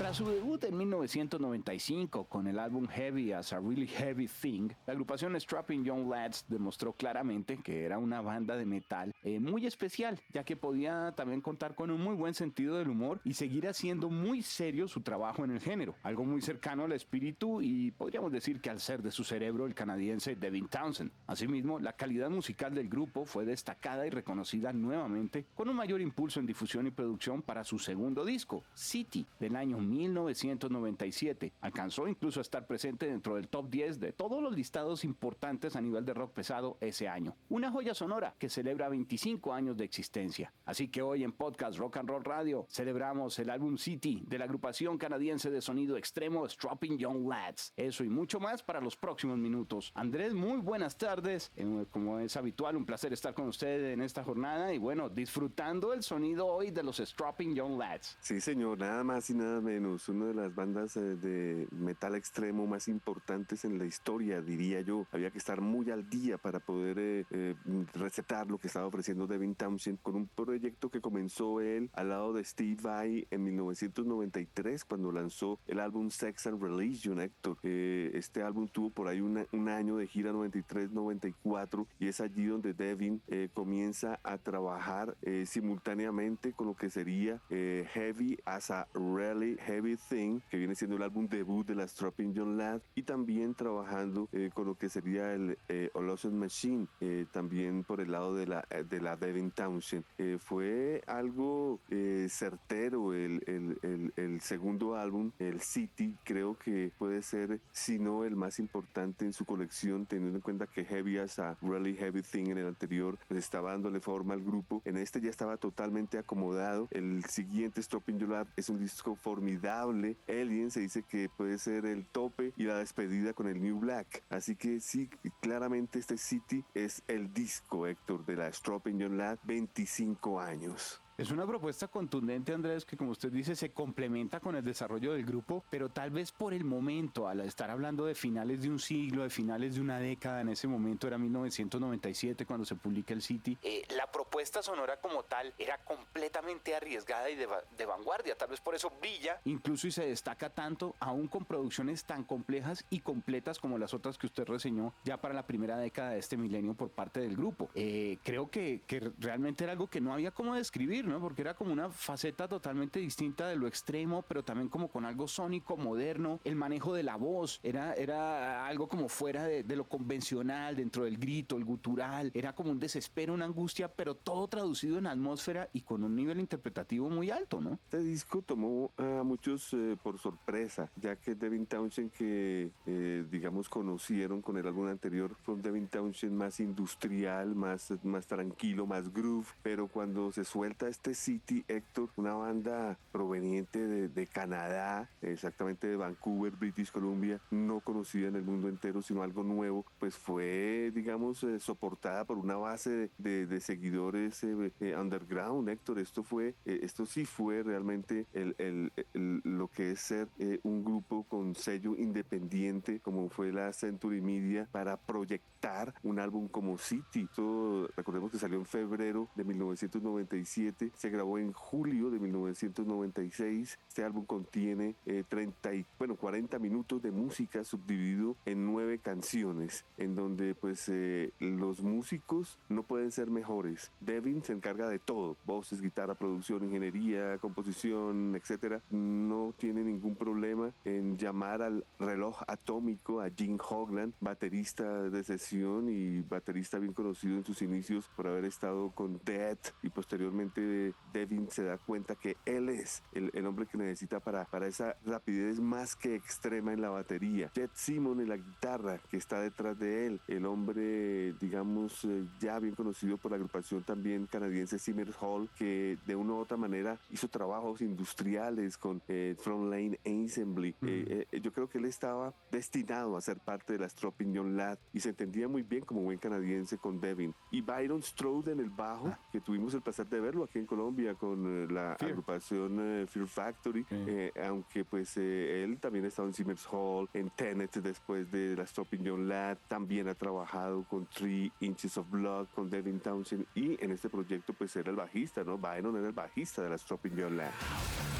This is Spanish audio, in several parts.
Tras su debut en 1995 con el álbum Heavy as a Really Heavy Thing, la agrupación Strapping Young Lads demostró claramente que era una banda de metal eh, muy especial, ya que podía también contar con un muy buen sentido del humor y seguir haciendo muy serio su trabajo en el género, algo muy cercano al espíritu y podríamos decir que al ser de su cerebro el canadiense Devin Townsend. Asimismo, la calidad musical del grupo fue destacada y reconocida nuevamente con un mayor impulso en difusión y producción para su segundo disco, City, del año 1997. Alcanzó incluso a estar presente dentro del top 10 de todos los listados importantes a nivel de rock pesado ese año. Una joya sonora que celebra 25 años de existencia. Así que hoy en Podcast Rock and Roll Radio celebramos el álbum City de la agrupación canadiense de sonido extremo Stropping Young Lads. Eso y mucho más para los próximos minutos. Andrés, muy buenas tardes. Eh, como es habitual, un placer estar con ustedes en esta jornada y bueno, disfrutando el sonido hoy de los Stropping Young Lads. Sí, señor, nada más y nada menos una de las bandas eh, de metal extremo más importantes en la historia, diría yo. Había que estar muy al día para poder eh, eh, recetar lo que estaba ofreciendo Devin Townsend con un proyecto que comenzó él al lado de Steve Vai en 1993 cuando lanzó el álbum Sex and Religion, Héctor. este álbum tuvo por ahí un año de gira 93-94 y es allí donde Devin comienza a trabajar simultáneamente con lo que sería Heavy as a Really Heavy Thing, que viene siendo el álbum debut de la Stropping John Ladd, y también trabajando eh, con lo que sería el eh, Machine, eh, también por el lado de la, eh, de la Devin Townshend. fue algo certero el, el, el, segundo álbum, el City, creo que puede ser, si no el más importante en su colección, teniendo en cuenta que Heavy as a Really Heavy Thing en el anterior pues estaba dándole forma al grupo. En este ya estaba totalmente acomodado. El siguiente Stropping John Ladd es un disco formidable Alien se dice que puede ser el tope y la despedida con el New Black. Así que sí, claramente este City es el disco, Héctor, de la Stropping John Ladd, 25 años. Es una propuesta contundente, Andrés, que como usted dice, se complementa con el desarrollo del grupo, pero tal vez por el momento, al estar hablando de finales de un siglo, de finales de una década, en ese momento era 1997 cuando se publica el City, eh, la propuesta sonora como tal era completamente arriesgada y de, vanguardia, tal vez por eso brilla, incluso y se destaca tanto, aún con producciones tan complejas y completas como las otras que usted reseñó ya para la primera década de este milenio por parte del grupo. Eh, creo que, que realmente era algo que no había como describir, porque era como una faceta totalmente distinta de lo extremo, pero también como con algo sónico, moderno. El manejo de la voz era, era algo como fuera de, lo convencional, dentro del grito, el gutural. Era como un desespero, una angustia, pero todo traducido en atmósfera y con un nivel interpretativo muy alto, ¿no? Este disco tomó a muchos eh, por sorpresa, ya que Devin Townshend, que eh, digamos conocieron con el álbum anterior, fue un Devin Townshend más industrial, más, más tranquilo, más groove, pero cuando se suelta este este City Héctor, una banda proveniente de, Canadá, exactamente de Vancouver, British Columbia, no conocida en el mundo entero, sino algo nuevo, pues fue, digamos, eh, soportada por una base de, seguidores eh, eh, underground, Héctor. Esto fue, esto sí fue realmente lo que es ser un grupo con sello independiente, como fue la Century Media, para proyectar un álbum como City. Esto, recordemos que salió en febrero de 1997 se grabó en julio de 1996. Este álbum contiene 30 eh, bueno, 40 minutos de música subdividido en nueve canciones, en donde pues eh, los músicos no pueden ser mejores. Devin se encarga de todo, voces, guitarra, producción, ingeniería, composición, etcétera. No tiene ningún problema en llamar al reloj atómico a Jim Hogland, baterista de sesión y baterista bien conocido en sus inicios por haber estado con Dead y posteriormente eh, Devin se da cuenta que él es el, el, hombre que necesita para, para esa rapidez más que extrema en la batería. Jet Simon en la guitarra, que está detrás de él. El hombre, digamos, eh, ya bien conocido por la agrupación también canadiense Simmers Hall, que de una u otra manera hizo trabajos industriales con eh, Frontline Assembly. Eh, eh, yo creo que él estaba destinado a ser parte de la Stropping Young Lad y se entendía muy bien como buen canadiense con Devin. Y Byron Strode en el bajo, ah. que tuvimos el placer de verlo aquí en Colombia con la agrupación Fear Factory, aunque pues él también ha estado en Simmers Hall, en Tenet después de la Stropping Young Lad, también ha trabajado con Three Inches of Blood, con Devin Townsend y en este proyecto pues era el bajista, ¿no? Byron era el bajista de la Stropping Young Lad.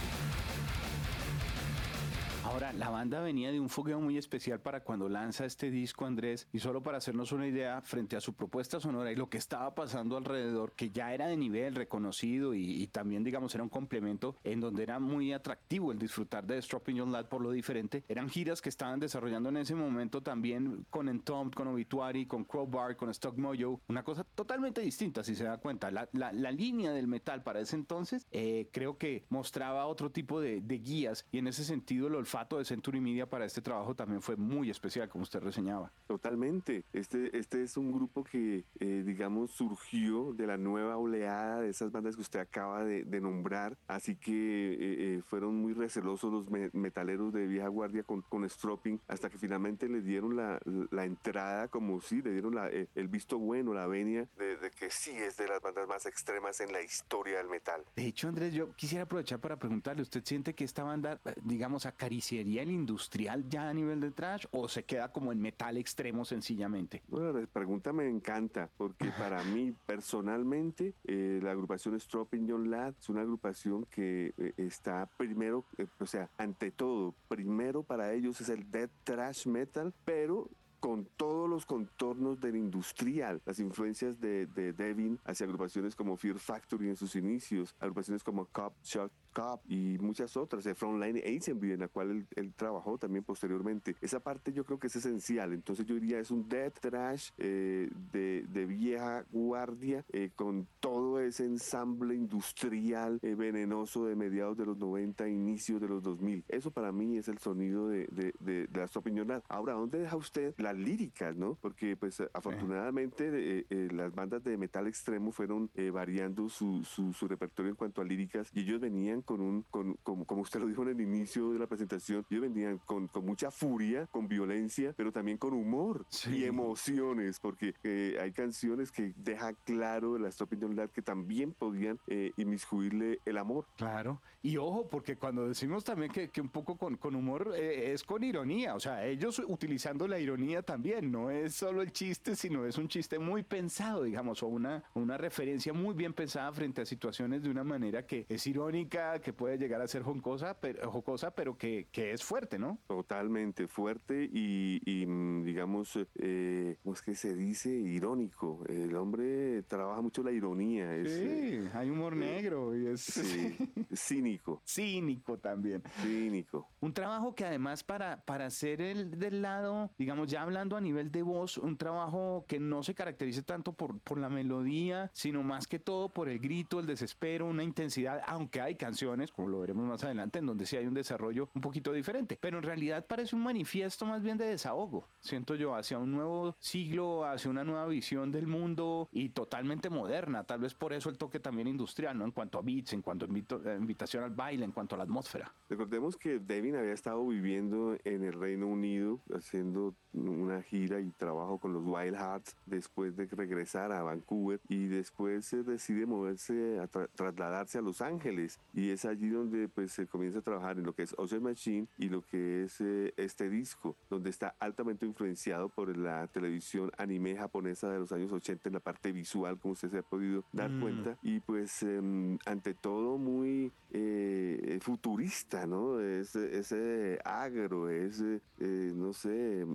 Ahora, la banda venía de un fogueo muy especial para cuando lanza este disco, Andrés, y solo para hacernos una idea frente a su propuesta sonora y lo que estaba pasando alrededor, que ya era de nivel reconocido y, también, digamos, era un complemento en donde era muy atractivo el disfrutar de Stropping Young Lad por lo diferente. Eran giras que estaban desarrollando en ese momento también con Entombed, con Obituary, con Crowbar, con Stock Mojo, una cosa totalmente distinta, si se da cuenta. La, la, línea del metal para ese entonces eh, creo que mostraba otro tipo de, de guías y en ese sentido el olfato de Century Media para este trabajo también fue muy especial, como usted reseñaba. Totalmente. Este, este es un grupo que, eh, digamos, surgió de la nueva oleada de esas bandas que usted acaba de, nombrar. Así que eh, eh, fueron muy recelosos los metaleros de vieja guardia con, con Stropping hasta que finalmente le dieron la, la entrada, como si le dieron la, el visto bueno, la venia de, de que sí es de las bandas más extremas en la historia del metal. De hecho, Andrés, yo quisiera aprovechar para preguntarle, ¿usted siente que esta banda, digamos, acaricia ¿Sería el industrial ya a nivel de trash o se queda como en metal extremo sencillamente? Bueno, la pregunta me encanta porque para mí personalmente eh, la agrupación Stropping John Lad es una agrupación que eh, está primero, eh, o sea, ante todo, primero para ellos es el death trash metal, pero con todos los contornos del industrial, las influencias de, de Devin hacia agrupaciones como Fear Factory en sus inicios, agrupaciones como Cop Shot Cup y muchas otras, de Frontline Assembly, en la cual él, trabajó también posteriormente. Esa parte yo creo que es esencial. Entonces yo diría es un death trash eh, de, de, vieja guardia eh, con todo ese ensamble industrial eh, venenoso de mediados de los 90, inicios de los 2000. Eso para mí es el sonido de, de, de, de opiniones. Ahora, ¿dónde deja usted las líricas, no? Porque pues afortunadamente las bandas de metal extremo fueron variando su, su, su repertorio en cuanto a líricas y ellos venían con un, con, como, como usted lo dijo en el inicio de la presentación, ellos vendían con, con mucha furia, con violencia, pero también con humor y emociones, porque eh, hay canciones que deja claro la Stop Lad que también podían eh, inmiscuirle el amor. Claro, y ojo, porque cuando decimos también que, que un poco con, con humor eh, es con ironía, o sea, ellos utilizando la ironía también, no es solo el chiste, sino es un chiste muy pensado, digamos, o una, una referencia muy bien pensada frente a situaciones de una manera que es irónica, que puede llegar a ser jocosa, pero, jocosa, pero que, que es fuerte, ¿no? Totalmente fuerte y, mm, digamos, eh, ¿cómo es que se dice? Irónico. El hombre trabaja mucho la ironía. Es, sí, eh, hay humor eh, negro y es cínico. Cínico también. Cínico. Un trabajo que además para, para ser el del lado, digamos, ya hablando a nivel de voz, un trabajo que no se caracterice tanto por, por la melodía, sino más que todo por el grito, el desespero, una intensidad, aunque hay canciones como lo veremos más adelante, en donde sí hay un desarrollo un poquito diferente. Pero en realidad parece un manifiesto más bien de desahogo, siento yo, hacia un nuevo siglo, hacia una nueva visión del mundo y totalmente moderna. Tal vez por eso el toque también industrial, ¿no? En cuanto a beats, en cuanto a eh, invitación al baile, en cuanto a la atmósfera. Recordemos que Devin había estado viviendo en el Reino Unido, haciendo una gira y trabajo con los Wild Hearts después de regresar a Vancouver y después se decide moverse, a trasladarse a Los Ángeles y es allí donde pues se comienza a trabajar en lo que es Ocean Machine y lo que es eh, este disco, donde está altamente influenciado por la televisión anime japonesa de los años 80 en la parte visual, como usted se ha podido dar mm. cuenta, y pues em, ante todo muy eh, futurista, ¿no? Es, ese agro, es, eh, no sé, em,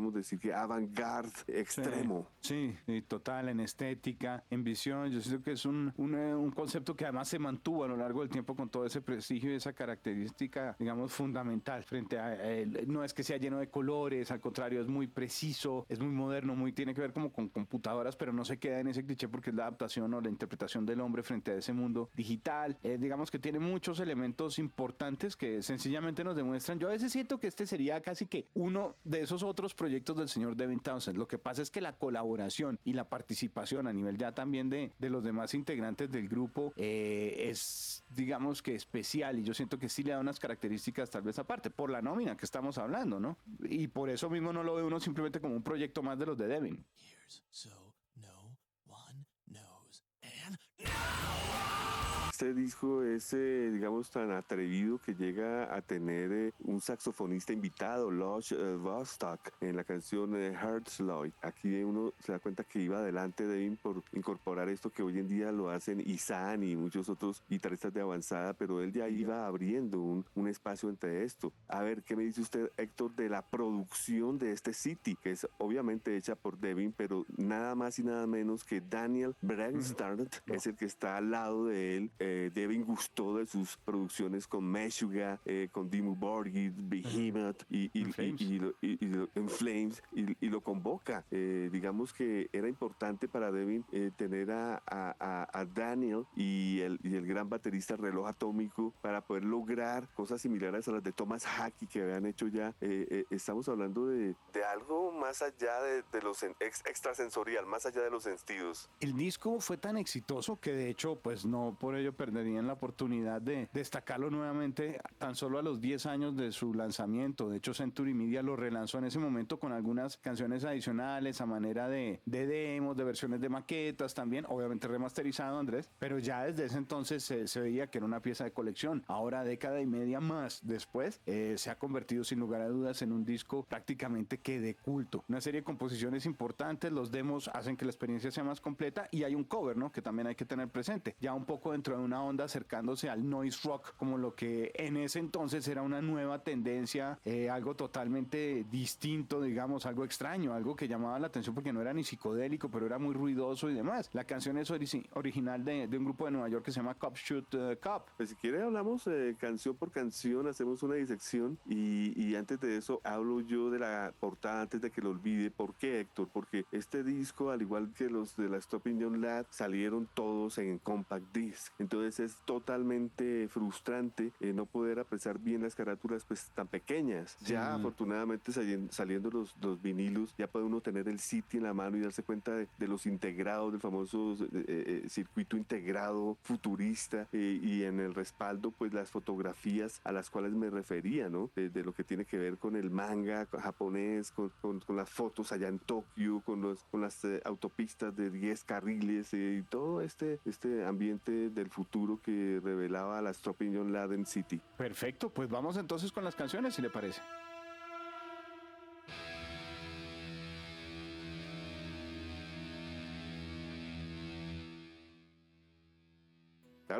podríamos decir que avant-garde extremo. Sí, total, en estética, en visión, yo siento que es un, un, un concepto que además se mantuvo a lo largo del tiempo con todo ese prestigio y esa característica, digamos, fundamental frente a él. No es que sea lleno de colores, al contrario, es muy preciso, es muy moderno, muy tiene que ver como con computadoras, pero no se queda en ese cliché porque es la adaptación o la interpretación del hombre frente ese mundo digital. Eh, digamos que tiene muchos elementos importantes que sencillamente nos demuestran. Yo a veces siento que este sería casi que uno de esos otros proyectos del señor Devin Townsend. Lo que pasa es que la colaboración y la participación a nivel ya también de, de los demás integrantes del grupo eh, es, digamos que especial y yo siento que sí le da unas características tal vez aparte, por la nómina que estamos hablando, ¿no? Y por eso mismo no lo ve uno simplemente como un proyecto más de los de Devin. Este disco es, eh, digamos, tan atrevido que llega a tener eh, un saxofonista invitado, Lodge eh, Vostok, en la canción Heartsloy. Aquí uno se da cuenta que iba adelante Devin por incorporar esto que hoy en día lo hacen Isan y muchos otros guitarristas de avanzada, pero él ya iba abriendo un, un espacio entre esto. A ver, ¿qué me dice usted, Héctor, de la producción de este City, que es obviamente hecha por Devin, pero nada más y nada menos que Daniel Bernstein es el que está al lado de él. Eh, Devin gustó de sus producciones con Meshuga, eh, con Dimmu Borgir, Behemoth y, y, en Flames y, lo convoca. Eh, digamos que era importante para Devin tener a, a, Daniel y el, y el gran baterista Reloj Atómico para poder lograr cosas similares a las de Thomas Hackey que habían hecho ya. estamos hablando de, de, algo más allá de, de los extrasensorial, más allá de los sentidos. El disco fue tan exitoso que de hecho pues no por ello perderían la oportunidad de destacarlo nuevamente tan solo a los 10 años de su lanzamiento. De hecho, Century Media lo relanzó en ese momento con algunas canciones adicionales a manera de, de demos, de versiones de maquetas también, obviamente remasterizado, Andrés, pero ya desde ese entonces se, veía que era una pieza de colección. Ahora, década y media más después, eh, se ha convertido sin lugar a dudas en un disco prácticamente que de culto. Una serie de composiciones importantes, los demos hacen que la experiencia sea más completa y hay un cover, ¿no? Que también hay que tener presente. Ya un poco dentro de una onda acercándose al noise rock, como lo que en ese entonces era una nueva tendencia, eh, algo totalmente distinto, digamos, algo extraño, algo que llamaba la atención porque no era ni psicodélico, pero era muy ruidoso y demás. La canción es original de, un grupo de Nueva York que se llama Cop Shoot uh, Cop. Pues si quiere hablamos eh, canción por canción, hacemos una disección y, y antes de eso hablo yo de la portada antes de que lo olvide. ¿Por qué, Héctor? Porque este disco, al igual que los de la Stop Indian Lab, salieron todos en compact disc. Entonces es totalmente frustrante eh, no poder apreciar bien las carátulas pues tan pequeñas. Ya afortunadamente saliendo, los, los, vinilos, ya puede uno tener el sitio en la mano y darse cuenta de, los integrados, del famoso eh, eh, circuito integrado futurista y en el respaldo pues las fotografías a las cuales me refería, ¿no? De, lo que tiene que ver con el manga japonés, con, con, las fotos allá en Tokio, con, los, con las autopistas de 10 carriles y todo este, este ambiente del futuro que revelaba la Stroping Laden City. Perfecto, pues vamos entonces con las canciones, si le parece.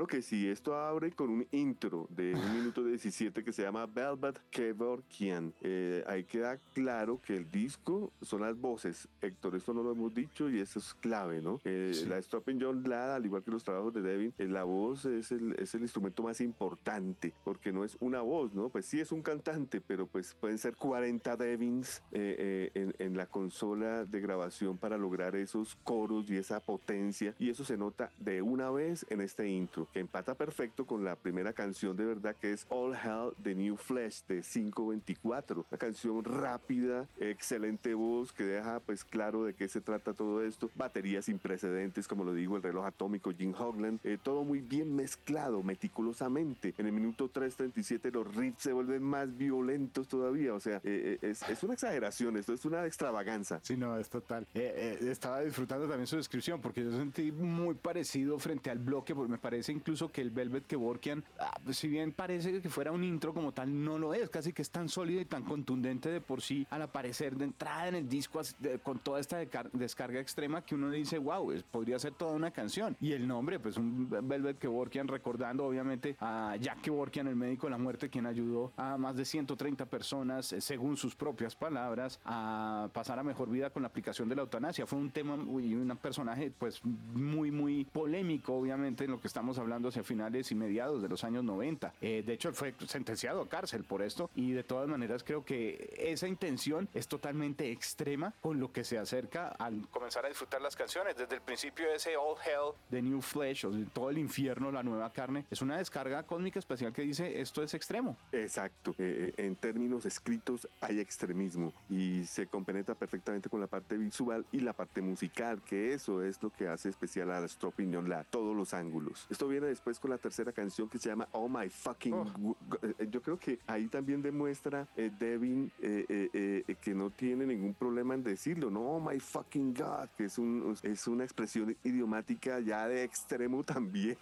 Claro que sí, esto abre con un intro de un minuto 17 que se llama Velvet Kevorkian. Eh, ahí queda claro que el disco son las voces. Héctor, esto no lo hemos dicho y eso es clave, ¿no? Eh, La Stopping John Ladd, al igual que los trabajos de Devin, eh, la voz es el, es el instrumento más importante porque no es una voz, ¿no? Pues sí es un cantante, pero pues pueden ser 40 Devins eh, en, en la consola de grabación para lograr esos coros y esa potencia y eso se nota de una vez en este intro que empata perfecto con la primera canción de verdad que es All Hell The New Flesh de 524. Una canción rápida, excelente voz que deja pues claro de qué se trata todo esto. Baterías sin precedentes, como lo digo, el reloj atómico Jim Hogland. Eh, todo muy bien mezclado, meticulosamente. En el minuto 3.37 los riffs se vuelven más violentos todavía. O sea, eh, eh, es, es, una exageración, esto es una extravaganza. Sí, no, es total. estaba disfrutando también su descripción porque yo sentí muy parecido frente al bloque, porque me parece incluso que el Velvet Kevorkian, ah, pues, si bien parece que fuera un intro como tal, no lo es, casi que es tan sólido y tan contundente de por sí al aparecer de entrada en el disco con toda esta descarga extrema que uno dice, wow, podría ser toda una canción. Y el nombre, pues un Velvet Kevorkian recordando obviamente a Jack Kevorkian, el médico de la muerte, quien ayudó a más de 130 personas, eh, según sus propias palabras, a pasar a mejor vida con la aplicación de la eutanasia. Fue un tema y un personaje pues muy, muy polémico, obviamente, en lo que estamos estamos hablando hacia finales y mediados de los años 90. Eh, de hecho, fue sentenciado a cárcel por esto y de todas maneras creo que esa intención es totalmente extrema con lo que se acerca al comenzar a disfrutar las canciones. Desde el principio ese All Hell, The New Flesh, o todo el infierno, la nueva carne, es una descarga cósmica especial que dice esto es extremo. Exacto. Eh, en términos escritos hay extremismo y se compenetra perfectamente con la parte visual y la parte musical, que eso es lo que hace especial a Stropping la todos los ángulos. Esto viene después con la tercera canción que se llama Oh My Fucking. Oh. Eh, yo creo que ahí también demuestra eh, Devin eh, que no tiene ningún problema en decirlo, no, Oh My Fucking God, que es, un, es una expresión idiomática ya de extremo también.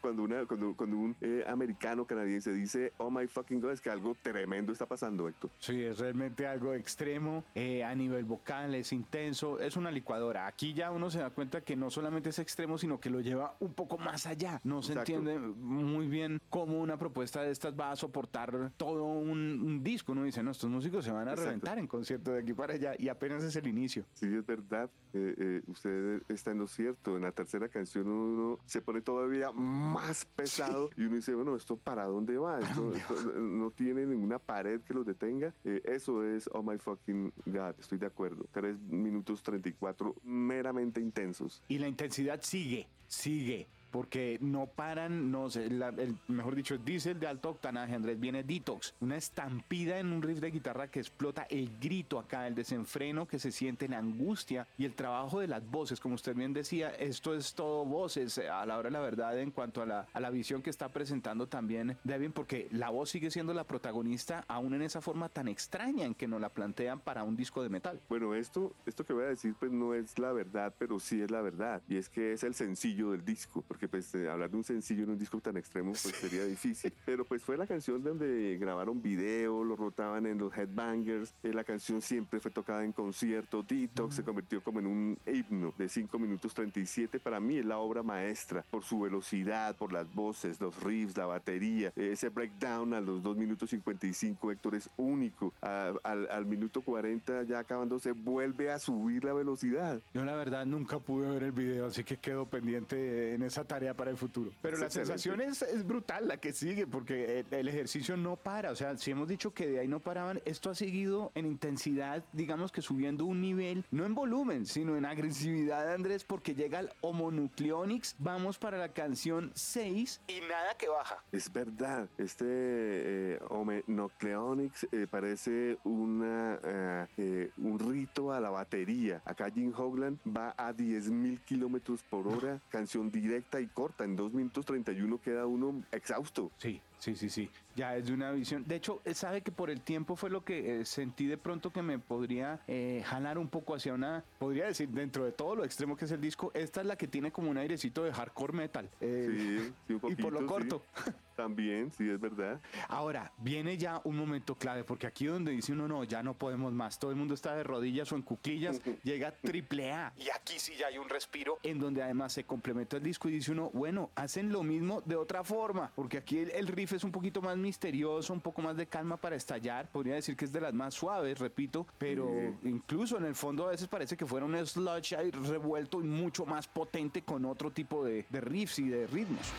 cuando, una, cuando, cuando un americano canadiense dice Oh My Fucking God, es que algo tremendo está pasando, Héctor. Sí, es realmente algo extremo a nivel vocal, es intenso, es una licuadora. Aquí ya uno se da cuenta que no solamente es extremo, sino que lo lleva un poco más allá. No se entiende muy bien cómo una propuesta de estas va a soportar todo un, disco. Uno dice, no, estos músicos se van a reventar en concierto de aquí para allá y apenas es el inicio. Sí, es verdad. Eh, eh, usted está en lo cierto. En la tercera canción uno se pone todavía más pesado y uno dice, bueno, ¿esto para dónde va? Esto, no tiene ninguna pared que lo detenga. Eh, eso es Oh My Fucking God. Estoy de acuerdo. Tres minutos 34 meramente intensos. Y la intensidad sigue, sigue porque no paran, no sé, el, mejor dicho, diésel de alto octanaje, Andrés, viene Detox, una estampida en un riff de guitarra que explota el grito acá, el desenfreno que se siente en angustia y el trabajo de las voces, como usted bien decía, esto es todo voces eh, a la hora de la verdad en cuanto a la, a la visión que está presentando también Devin, porque la voz sigue siendo la protagonista aún en esa forma tan extraña en que nos la plantean para un disco de metal. Bueno, esto, esto que voy a decir pues no es la verdad, pero sí es la verdad, y es que es el sencillo del disco, porque pues eh, hablar de un sencillo en un disco tan extremo pues sería difícil. Pero pues fue la canción donde grabaron video, lo rotaban en los headbangers, eh, la canción siempre fue tocada en concierto, Detox se convirtió como en un himno de 5 minutos 37, para mí es la obra maestra por su velocidad, por las voces, los riffs, la batería, ese breakdown a los 2 minutos 55, Héctor es único, al, al minuto 40 ya acabándose vuelve a subir la velocidad. Yo la verdad nunca pude ver el video, así que quedo pendiente en esa tarea para el futuro. Pero la sensación es, brutal la que sigue, porque el, ejercicio no para. O sea, si hemos dicho que de ahí no paraban, esto ha seguido en intensidad, digamos que subiendo un nivel, no en volumen, sino en agresividad, Andrés, porque llega al homonucleonics. Vamos para la canción 6 y nada que baja. Es verdad, este eh, homonucleonics eh, parece una, eh, eh, un rito a la batería. Acá Jim Hogland va a 10.000 kilómetros por hora, canción directa y corta. En 2 minutos 31 queda uno exhausto. Sí, sí, sí, sí. Ya es de una visión. De hecho, sabe que por el tiempo fue lo que eh, sentí de pronto que me podría eh, jalar un poco hacia una, podría decir, dentro de todo lo extremo que es el disco, esta es la que tiene como un airecito de hardcore metal. Eh, sí, un poquito, y por lo corto. También, sí, es verdad. Ahora, viene ya un momento clave, porque aquí donde dice uno, no, ya no podemos más, todo el mundo está de rodillas o en cuclillas, llega triple A. Y aquí sí ya hay un respiro, en donde además se complementa el disco y dice uno, bueno, hacen lo mismo de otra forma, porque aquí el, riff es un poquito más misterioso, un poco más de calma para estallar, podría decir que es de las más suaves, repito, pero incluso en el fondo a veces parece que fuera un sludge revuelto y mucho más potente con otro tipo de riffs y de ritmos.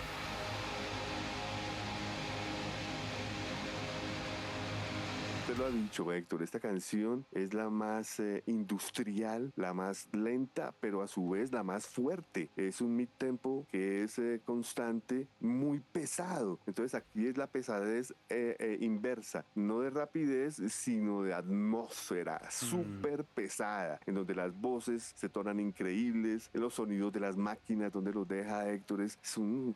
Lo ha dicho, Héctor, esta canción es la más eh, industrial, la más lenta, pero a su vez la más fuerte. Es un mid-tempo que es eh, constante, muy pesado. Entonces aquí es la pesadez eh, inversa, no de rapidez, sino de atmósfera, mm. súper pesada, en donde las voces se tornan increíbles, los sonidos de las máquinas, donde los deja Héctor, es, un,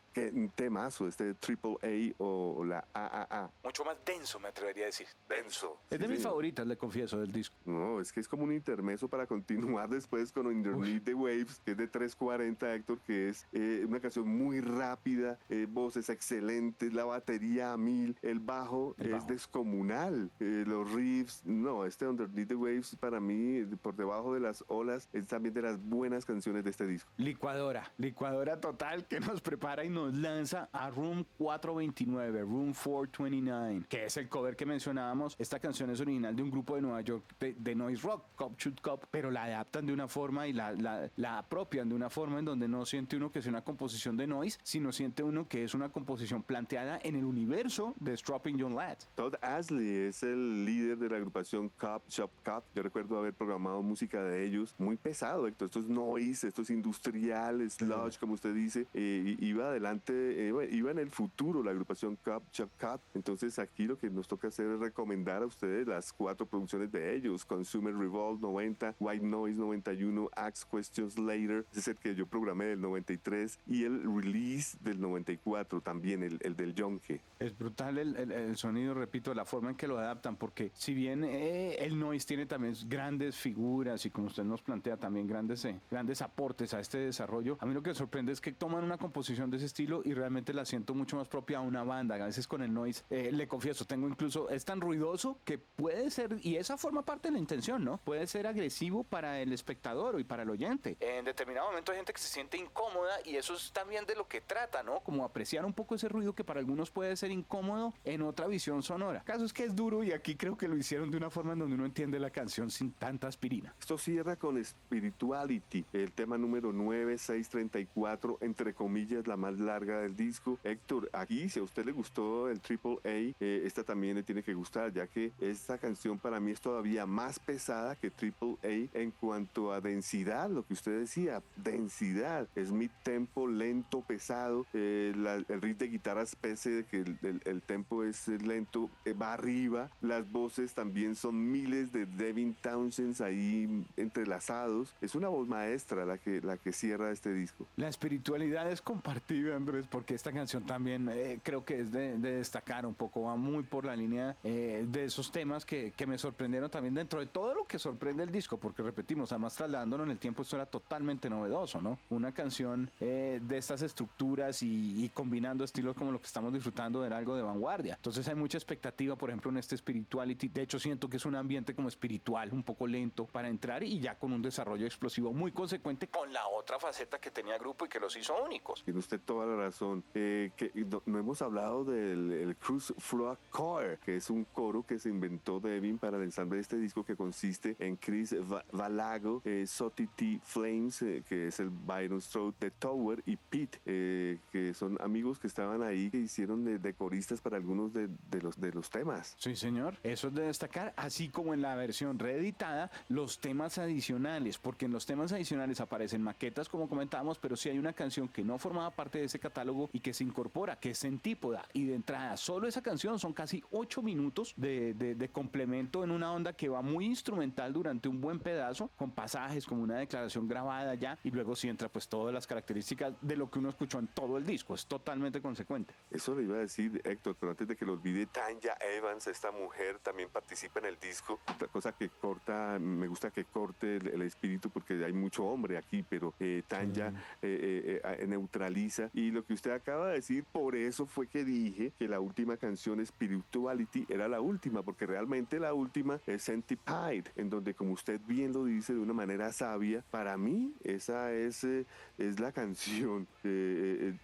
temazo, este Triple A o la AAA. Mucho más denso, me atrevería a decir. Denso. Es de mis favoritas, le confieso, del disco. No, es que es como un intermeso para continuar después con Underneath the Waves, que es de 340, Héctor, que es eh, una canción muy rápida, eh, voces excelentes, la batería a mil, el bajo es descomunal, eh, los riffs, no, este Underneath the Waves para mí, por debajo de las olas, es también de las buenas canciones de este disco. Licuadora, licuadora total que nos prepara y nos lanza a Room 429, Room 429, que es el cover que mencionábamos, esta canción es original de un grupo de Nueva York de, noise rock, Cop Shoot Cop, pero la adaptan de una forma y la, la, la, apropian de una forma en donde no siente uno que es una composición de noise, sino siente uno que es una composición planteada en el universo de Stropping Young Lads. Todd Ashley es el líder de la agrupación Cop Shop Cop. Yo recuerdo haber programado música de ellos muy pesado, Héctor. Esto es noise, esto es industrial, sludge, como usted dice. Eh, iba adelante, eh, iba en el futuro la agrupación Cop Shop Cop. Entonces aquí lo que nos toca hacer es recomendar a ustedes las cuatro producciones de ellos: Consumer Revolt 90, White Noise 91, Axe Questions Later, ese es el que yo programé del 93, y el release del 94 también, el, el del Yonke. Es brutal el, el, sonido, repito, la forma en que lo adaptan, porque si bien eh, el noise tiene también grandes figuras y como usted nos plantea también grandes, eh, grandes aportes a este desarrollo, a mí lo que sorprende es que toman una composición de ese estilo y realmente la siento mucho más propia a una banda. A veces con el noise, eh, le confieso, tengo incluso, es tan ruidoso que puede ser, y esa forma parte de la intención, ¿no? Puede ser agresivo para el espectador y para el oyente. En determinado momento hay gente que se siente incómoda y eso es también de lo que trata, ¿no? Como apreciar un poco ese ruido que para algunos puede ser incómodo en otra visión sonora. Caso es que es duro y aquí creo que lo hicieron de una forma en donde uno entiende la canción sin tanta aspirina. Esto cierra con Spirituality, el tema número 9634, entre comillas, la más larga del disco. Héctor, aquí si a usted le gustó el Triple A, eh, esta también le tiene que gustar, ya que esta canción para mí es todavía más pesada que Triple A en cuanto a densidad, lo que usted decía, densidad. Es mi tempo lento, pesado. Eh, el riff de guitarras, pese de que el, tempo es lento, eh, va arriba. Las voces también son miles de Devin Townsends ahí entrelazados. Es una voz maestra la que, la que cierra este disco. La espiritualidad es compartida, Andrés, porque esta canción también eh, creo que es de, destacar un poco, va muy por la línea de esos temas que, que me sorprendieron también dentro de todo lo que sorprende el disco, porque repetimos, además trasladándolo en el tiempo, esto era totalmente novedoso, ¿no? Una canción de estas estructuras y, y combinando estilos como lo que estamos disfrutando era algo de vanguardia. Entonces hay mucha expectativa, por ejemplo, en este spirituality. De hecho, siento que es un ambiente como espiritual, un poco lento para entrar y ya con un desarrollo explosivo muy consecuente con la otra faceta que tenía el grupo y que los hizo únicos. Tiene usted toda la razón. Eh, que no, hemos hablado del el Cruise Floor Core, que es un coro que se inventó Devin para el ensamble de este disco que consiste en Chris Valago, eh, Sotity Flames, eh, que es el Byron Stroke de Tower, y Pete, eh, que son amigos que estaban ahí, que hicieron de, de coristas para algunos de, de, los, de los temas. Sí, señor. Eso es de destacar, así como en la versión reeditada, los temas adicionales, porque en los temas adicionales aparecen maquetas, como comentábamos, pero sí hay una canción que no formaba parte de ese catálogo y que se incorpora, que es Centípoda. Y de entrada, solo esa canción son casi ocho minutos de, de, de complemento en una onda que va muy instrumental durante un buen pedazo, con pasajes, como una declaración grabada ya, y luego sí entra pues todas las características de lo que uno escuchó en todo el disco, es totalmente consecuente. Eso le iba a decir Héctor, pero antes de que lo olvide, Tanya Evans, esta mujer, también participa en el disco. Otra cosa que corta, me gusta que corte el, espíritu porque hay mucho hombre aquí, pero eh, Tanya eh, eh, neutraliza. Y lo que usted acaba de decir, por eso fue que dije que la última canción, Spirituality, era la última, porque realmente la última es Centipede, en donde, como usted bien lo dice de una manera sabia, para mí esa es, es la canción,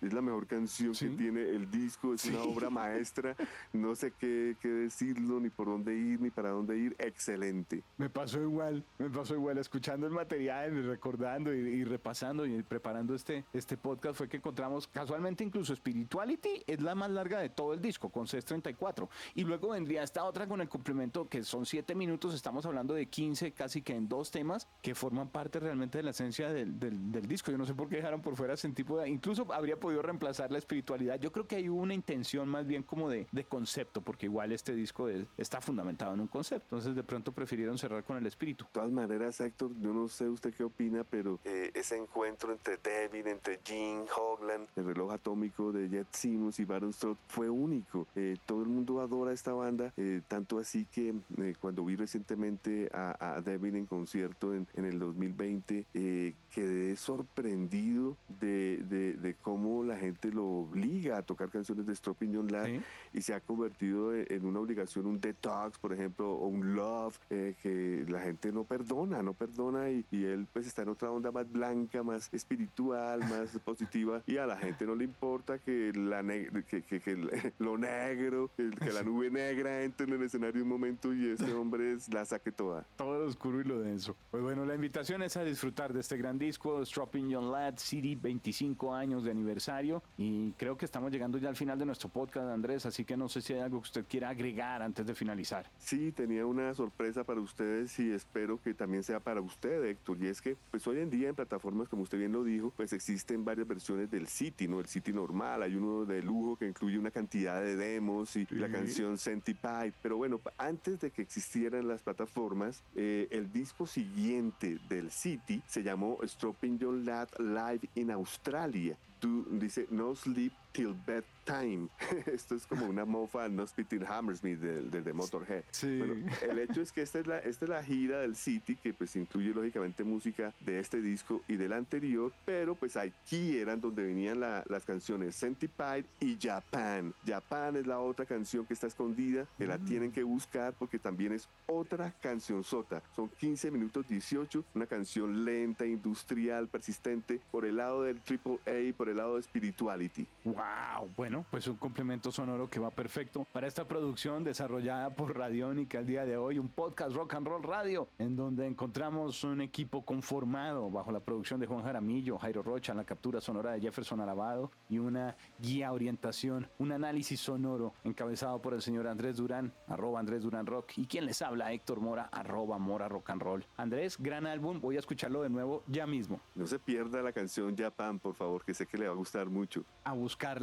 es la mejor canción que tiene el disco, es una obra maestra, no sé qué, qué, decirlo, ni por dónde ir, ni para dónde ir, excelente. Me pasó igual, me pasó igual, escuchando el material, recordando y, repasando y preparando este, este podcast fue que encontramos casualmente incluso Spirituality es la más larga de todo el disco, con 6.34, y luego vendría esta otra con el complemento que son 7 minutos, estamos hablando de 15 casi que en dos temas que forman parte realmente de la esencia del, del, del disco, yo no sé por qué dejaron por fuera ese tipo de, incluso habría podido reemplazar la espiritualidad, yo creo que hay una intención más bien como de, de concepto, porque igual este disco de, está fundamentado en un concepto. Entonces de pronto prefirieron cerrar con el espíritu. De todas maneras, Héctor, yo no sé usted qué opina, pero eh, ese encuentro entre Devin, entre Gene Hogland, el reloj atómico de Jet Simmons y Baron Stroud fue único. Eh, todo el mundo adora esta banda, eh, tanto así que eh, cuando vi recientemente a, a, Devin en concierto en, en el 2020, eh, quedé sorprendido de, de, de, cómo la gente lo obliga a tocar canciones de Stropping John Lad ¿Sí? y se ha convertido en una obligación, un detox, por ejemplo, o un love, eh, que la gente no perdona, no perdona y, y, él pues está en otra onda más blanca, más espiritual, más positiva y a la gente no le importa que, la que, que, que, lo negro, que la nube negra entre en el escenario un momento y ese hombre es la saque toda. Todo oscuro y lo denso. Pues bueno, la invitación es a disfrutar de este gran disco, Stropping Young Lad, City, 25 años de aniversario. Y creo que estamos llegando ya al final de nuestro podcast, Andrés, así que no sé si hay algo que usted quiera agregar antes de finalizar. Sí, tenía una sorpresa para ustedes y espero que también sea para usted, Héctor. Y es que, pues hoy en día en plataformas, como usted bien lo dijo, pues existen varias versiones del City, ¿no? El City normal, hay uno de lujo que incluye una cantidad de demos y la canción Centipede. Pero bueno, antes de que existieran las plataformas, eh, el disco siguiente del City se llamó Stropping Your Lad Live in Australia. Tú dice No Sleep Till Bedtime. Esto es como una mofa No Spitting Hammersmith del, del de Motorhead. Sí. Bueno, el hecho es que esta es, la, esta es la gira del City que pues incluye lógicamente música de este disco y del anterior, pero pues aquí eran donde venían la- las canciones Centipede y Japan. Japan es la otra canción que está escondida, que la tienen que buscar porque también es otra canción sota. Son 15 minutos 18, una canción lenta, industrial, persistente, por el lado del Triple A, por el lado de Spirituality. Wow, bueno, pues un complemento sonoro que va perfecto para esta producción desarrollada por Radiónica el día de hoy, un podcast rock and roll radio, en donde encontramos un equipo conformado bajo la producción de Juan Jaramillo, Jairo Rocha, la captura sonora de Jefferson Alabado y una guía orientación, un análisis sonoro encabezado por el señor Andrés Durán, arroba Andrés Durán Rock, y quien les habla, Héctor Mora, arroba Mora Rock and Roll. Andrés, gran álbum, voy a escucharlo de nuevo ya mismo. No se pierda la canción Japan, por favor, que sé que le va a gustar mucho. a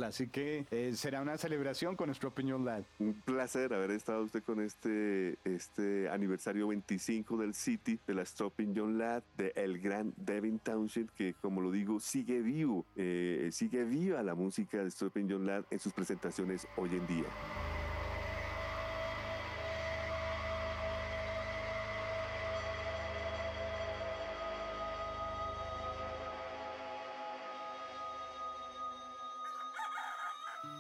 así que eh, será una celebración con nuestro opinión Lad. Un placer haber estado usted con este, este aniversario 25 del City, de la Stropping John Lad, de el gran Devin Townshend, que como lo digo, sigue vivo, eh, sigue viva la música de Stropping John Lad en sus presentaciones hoy en día.